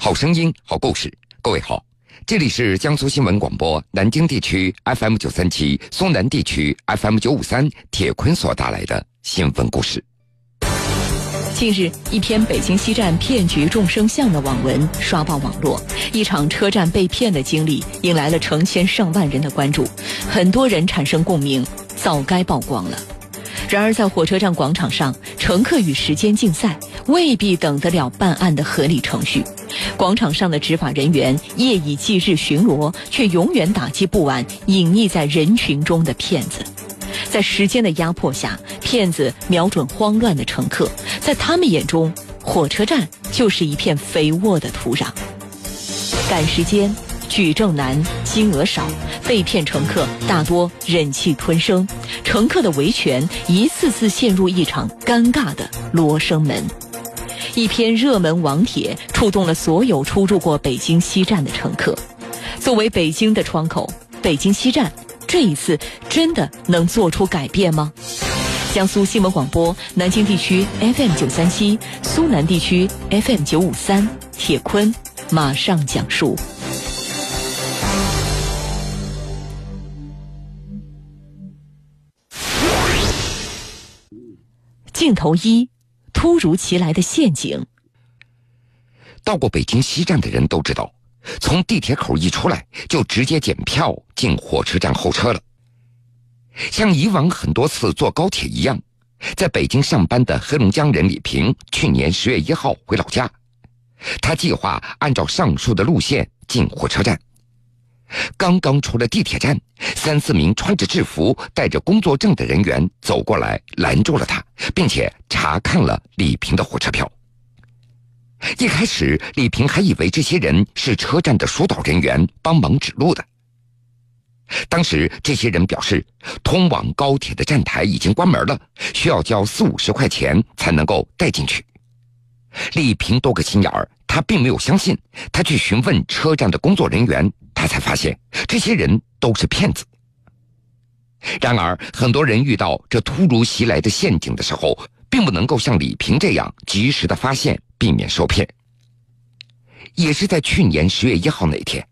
好声音，好故事。各位好，这里是江苏新闻广播南京地区 FM 九三七、松南地区 FM 九五三。铁坤所带来的新闻故事。近日，一篇北京西站骗局众生相的网文刷爆网络，一场车站被骗的经历引来了成千上万人的关注，很多人产生共鸣，早该曝光了。然而，在火车站广场上，乘客与时间竞赛，未必等得了办案的合理程序。广场上的执法人员夜以继日巡逻，却永远打击不完隐匿在人群中的骗子。在时间的压迫下，骗子瞄准慌乱的乘客，在他们眼中，火车站就是一片肥沃的土壤。赶时间。举证难，金额少，被骗乘客大多忍气吞声，乘客的维权一次次陷入一场尴尬的罗生门。一篇热门网帖触动了所有出入过北京西站的乘客。作为北京的窗口，北京西站这一次真的能做出改变吗？江苏新闻广播南京地区 FM 九三七，苏南地区 FM 九五三，铁坤马上讲述。镜头一：突如其来的陷阱。到过北京西站的人都知道，从地铁口一出来就直接检票进火车站候车了。像以往很多次坐高铁一样，在北京上班的黑龙江人李平，去年十月一号回老家，他计划按照上述的路线进火车站。刚刚出了地铁站，三四名穿着制服、带着工作证的人员走过来，拦住了他，并且查看了李平的火车票。一开始，李平还以为这些人是车站的疏导人员，帮忙指路的。当时，这些人表示，通往高铁的站台已经关门了，需要交四五十块钱才能够带进去。李平多个心眼儿，他并没有相信，他去询问车站的工作人员。他才发现这些人都是骗子。然而，很多人遇到这突如其来的陷阱的时候，并不能够像李平这样及时的发现，避免受骗。也是在去年十月一号那天，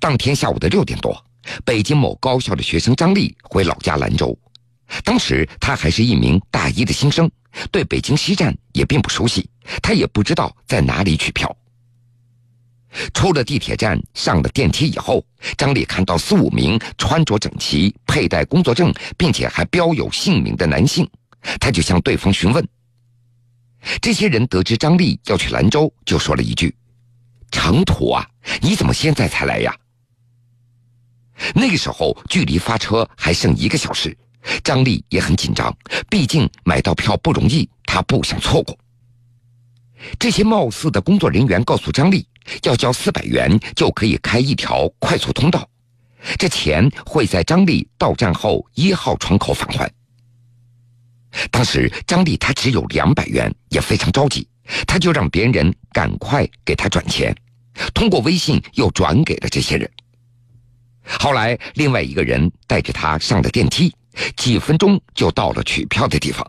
当天下午的六点多，北京某高校的学生张丽回老家兰州，当时他还是一名大一的新生，对北京西站也并不熟悉，他也不知道在哪里取票。出了地铁站，上了电梯以后，张丽看到四五名穿着整齐、佩戴工作证，并且还标有姓名的男性，他就向对方询问。这些人得知张丽要去兰州，就说了一句：“长途啊，你怎么现在才来呀？”那个时候距离发车还剩一个小时，张丽也很紧张，毕竟买到票不容易，她不想错过。这些貌似的工作人员告诉张丽。要交四百元就可以开一条快速通道，这钱会在张丽到站后一号窗口返还。当时张丽她只有两百元，也非常着急，他就让别人赶快给他转钱，通过微信又转给了这些人。后来另外一个人带着他上了电梯，几分钟就到了取票的地方。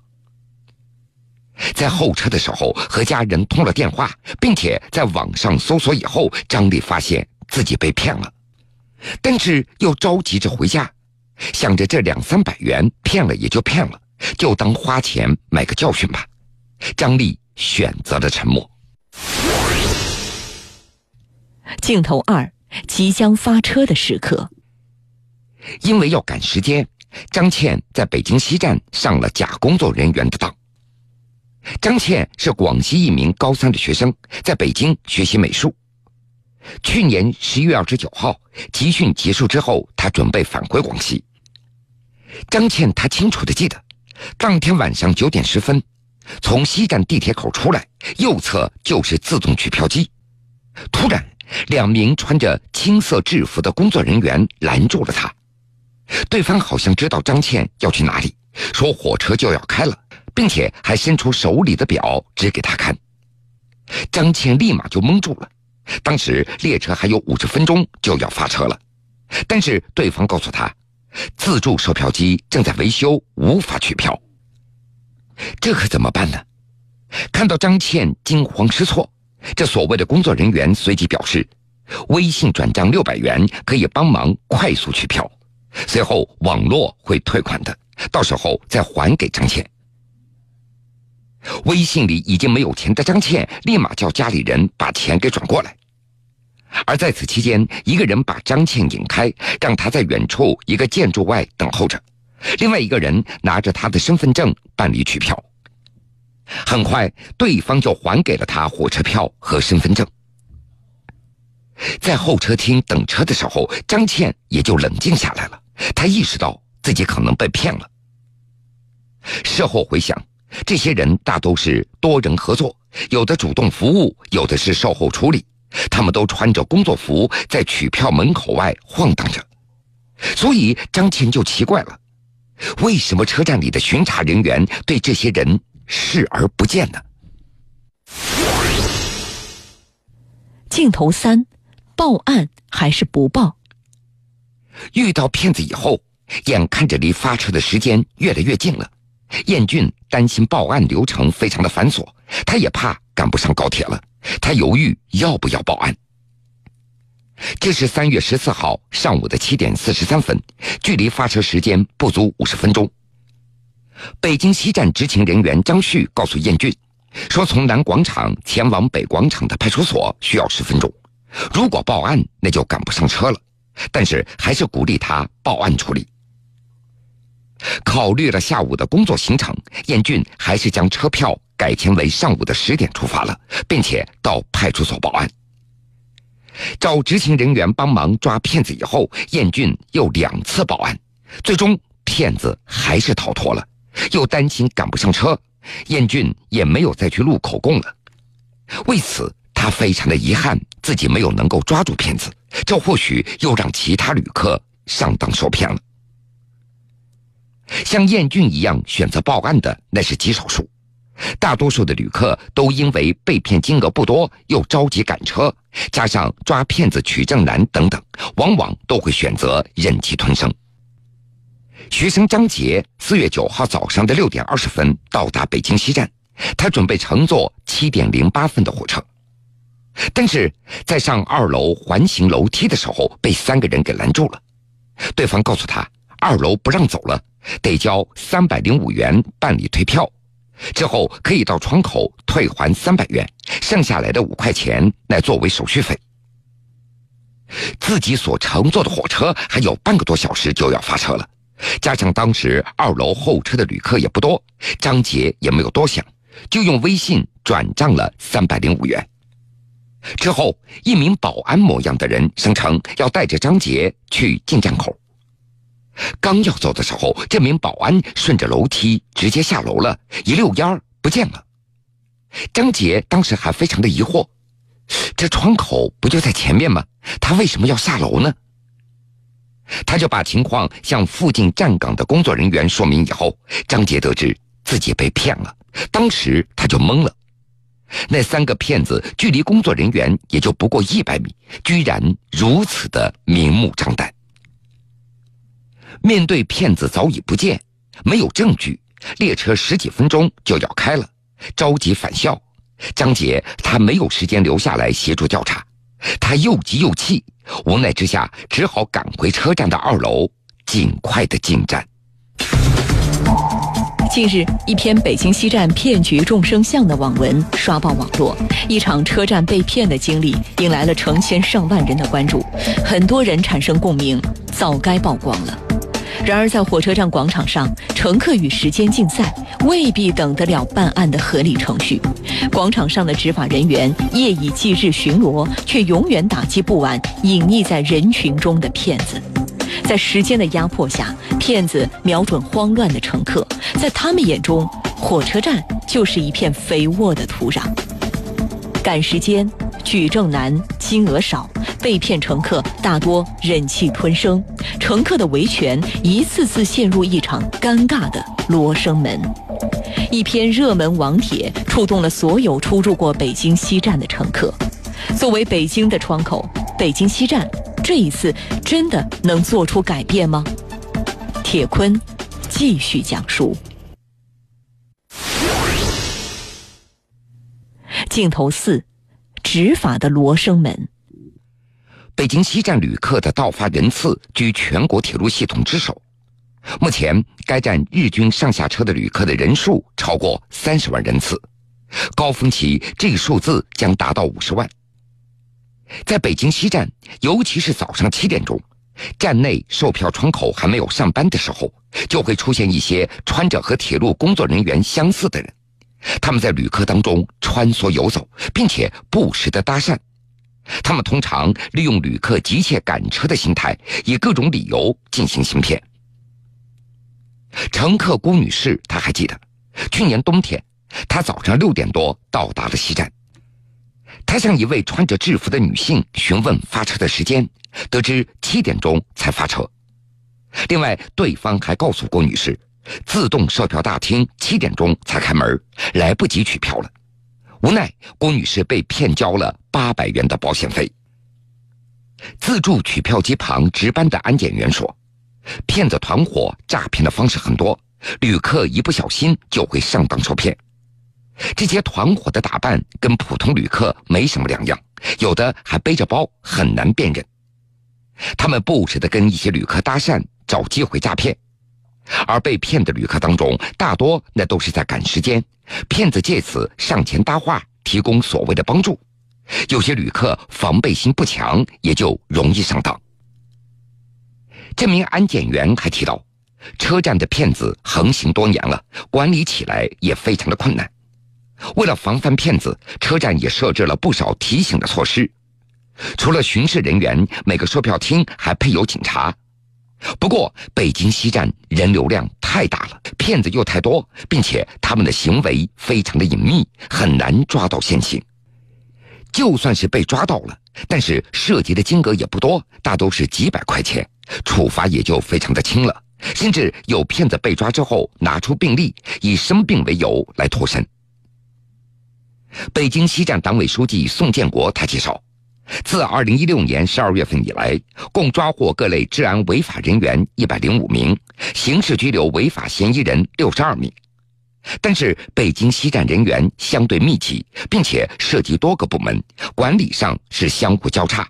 在候车的时候和家人通了电话，并且在网上搜索以后，张丽发现自己被骗了，但是又着急着回家，想着这两三百元骗了也就骗了，就当花钱买个教训吧。张丽选择了沉默。镜头二：即将发车的时刻，因为要赶时间，张倩在北京西站上了假工作人员的当。张倩是广西一名高三的学生，在北京学习美术。去年十一月二十九号，集训结束之后，他准备返回广西。张倩她清楚的记得，当天晚上九点十分，从西站地铁口出来，右侧就是自动取票机。突然，两名穿着青色制服的工作人员拦住了他。对方好像知道张倩要去哪里，说火车就要开了。并且还伸出手里的表指给他看，张倩立马就懵住了。当时列车还有五十分钟就要发车了，但是对方告诉他，自助售票机正在维修，无法取票。这可怎么办呢？看到张倩惊慌失措，这所谓的工作人员随即表示，微信转账六百元可以帮忙快速取票，随后网络会退款的，到时候再还给张倩。微信里已经没有钱的张倩立马叫家里人把钱给转过来，而在此期间，一个人把张倩引开，让她在远处一个建筑外等候着，另外一个人拿着她的身份证办理取票。很快，对方就还给了他火车票和身份证。在候车厅等车的时候，张倩也就冷静下来了。她意识到自己可能被骗了。事后回想，这些人大都是多人合作，有的主动服务，有的是售后处理。他们都穿着工作服，在取票门口外晃荡着。所以张倩就奇怪了：为什么车站里的巡查人员对这些人？视而不见呢？镜头三，报案还是不报？遇到骗子以后，眼看着离发车的时间越来越近了，燕俊担心报案流程非常的繁琐，他也怕赶不上高铁了，他犹豫要不要报案。这是三月十四号上午的七点四十三分，距离发车时间不足五十分钟。北京西站执勤人员张旭告诉燕俊，说从南广场前往北广场的派出所需要十分钟，如果报案那就赶不上车了，但是还是鼓励他报案处理。考虑了下午的工作行程，燕俊还是将车票改签为上午的十点出发了，并且到派出所报案。找执勤人员帮忙抓骗子以后，燕俊又两次报案，最终骗子还是逃脱了。又担心赶不上车，燕俊也没有再去录口供了。为此，他非常的遗憾自己没有能够抓住骗子，这或许又让其他旅客上当受骗了。像燕俊一样选择报案的那是极少数，大多数的旅客都因为被骗金额不多，又着急赶车，加上抓骗子取证难等等，往往都会选择忍气吞声。学生张杰四月九号早上的六点二十分到达北京西站，他准备乘坐七点零八分的火车，但是在上二楼环形楼梯的时候被三个人给拦住了。对方告诉他，二楼不让走了，得交三百零五元办理退票，之后可以到窗口退还三百元，剩下来的五块钱来作为手续费。自己所乘坐的火车还有半个多小时就要发车了。加上当时二楼候车的旅客也不多，张杰也没有多想，就用微信转账了三百零五元。之后，一名保安模样的人声称要带着张杰去进站口。刚要走的时候，这名保安顺着楼梯直接下楼了，一溜烟儿不见了。张杰当时还非常的疑惑，这窗口不就在前面吗？他为什么要下楼呢？他就把情况向附近站岗的工作人员说明以后，张杰得知自己被骗了，当时他就懵了。那三个骗子距离工作人员也就不过一百米，居然如此的明目张胆。面对骗子早已不见，没有证据，列车十几分钟就要开了，着急返校，张杰他没有时间留下来协助调查。他又急又气，无奈之下只好赶回车站的二楼，尽快的进站。近日，一篇北京西站骗局众生相的网文刷爆网络，一场车站被骗的经历引来了成千上万人的关注，很多人产生共鸣，早该曝光了。然而，在火车站广场上，乘客与时间竞赛，未必等得了办案的合理程序。广场上的执法人员夜以继日巡逻，却永远打击不完隐匿在人群中的骗子。在时间的压迫下，骗子瞄准慌乱的乘客，在他们眼中，火车站就是一片肥沃的土壤。赶时间，举证难，金额少。被骗乘客大多忍气吞声，乘客的维权一次次陷入一场尴尬的罗生门。一篇热门网帖触动了所有出入过北京西站的乘客。作为北京的窗口，北京西站这一次真的能做出改变吗？铁坤继续讲述。镜头四。执法的罗生门。北京西站旅客的到发人次居全国铁路系统之首，目前该站日均上下车的旅客的人数超过三十万人次，高峰期这个数字将达到五十万。在北京西站，尤其是早上七点钟，站内售票窗口还没有上班的时候，就会出现一些穿着和铁路工作人员相似的人，他们在旅客当中穿梭游走，并且不时的搭讪。他们通常利用旅客急切赶车的心态，以各种理由进行行骗。乘客郭女士，她还记得，去年冬天，她早上六点多到达了西站。他向一位穿着制服的女性询问发车的时间，得知七点钟才发车。另外，对方还告诉郭女士，自动售票大厅七点钟才开门，来不及取票了。无奈，郭女士被骗交了八百元的保险费。自助取票机旁值班的安检员说：“骗子团伙诈骗的方式很多，旅客一不小心就会上当受骗。”这些团伙的打扮跟普通旅客没什么两样，有的还背着包，很难辨认。他们不时的跟一些旅客搭讪，找机会诈骗。而被骗的旅客当中，大多那都是在赶时间，骗子借此上前搭话，提供所谓的帮助。有些旅客防备心不强，也就容易上当。这名安检员还提到，车站的骗子横行多年了，管理起来也非常的困难。为了防范骗子，车站也设置了不少提醒的措施。除了巡视人员，每个售票厅还配有警察。不过，北京西站人流量太大了，骗子又太多，并且他们的行为非常的隐秘，很难抓到现行。就算是被抓到了，但是涉及的金额也不多，大都是几百块钱，处罚也就非常的轻了。甚至有骗子被抓之后，拿出病历，以生病为由来脱身。北京西站党委书记宋建国他介绍，自2016年12月份以来，共抓获各类治安违法人员105名，刑事拘留违法嫌疑人62名。但是北京西站人员相对密集，并且涉及多个部门，管理上是相互交叉。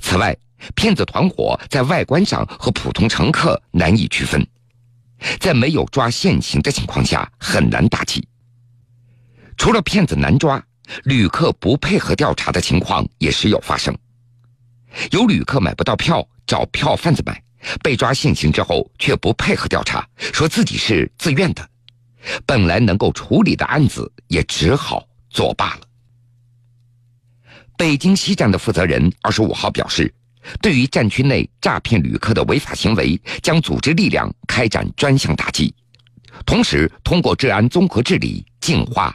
此外，骗子团伙在外观上和普通乘客难以区分，在没有抓现行的情况下，很难打击。除了骗子难抓，旅客不配合调查的情况也时有发生。有旅客买不到票，找票贩子买，被抓现行之后却不配合调查，说自己是自愿的。本来能够处理的案子也只好作罢了。北京西站的负责人二十五号表示，对于站区内诈骗旅客的违法行为，将组织力量开展专项打击，同时通过治安综合治理净化。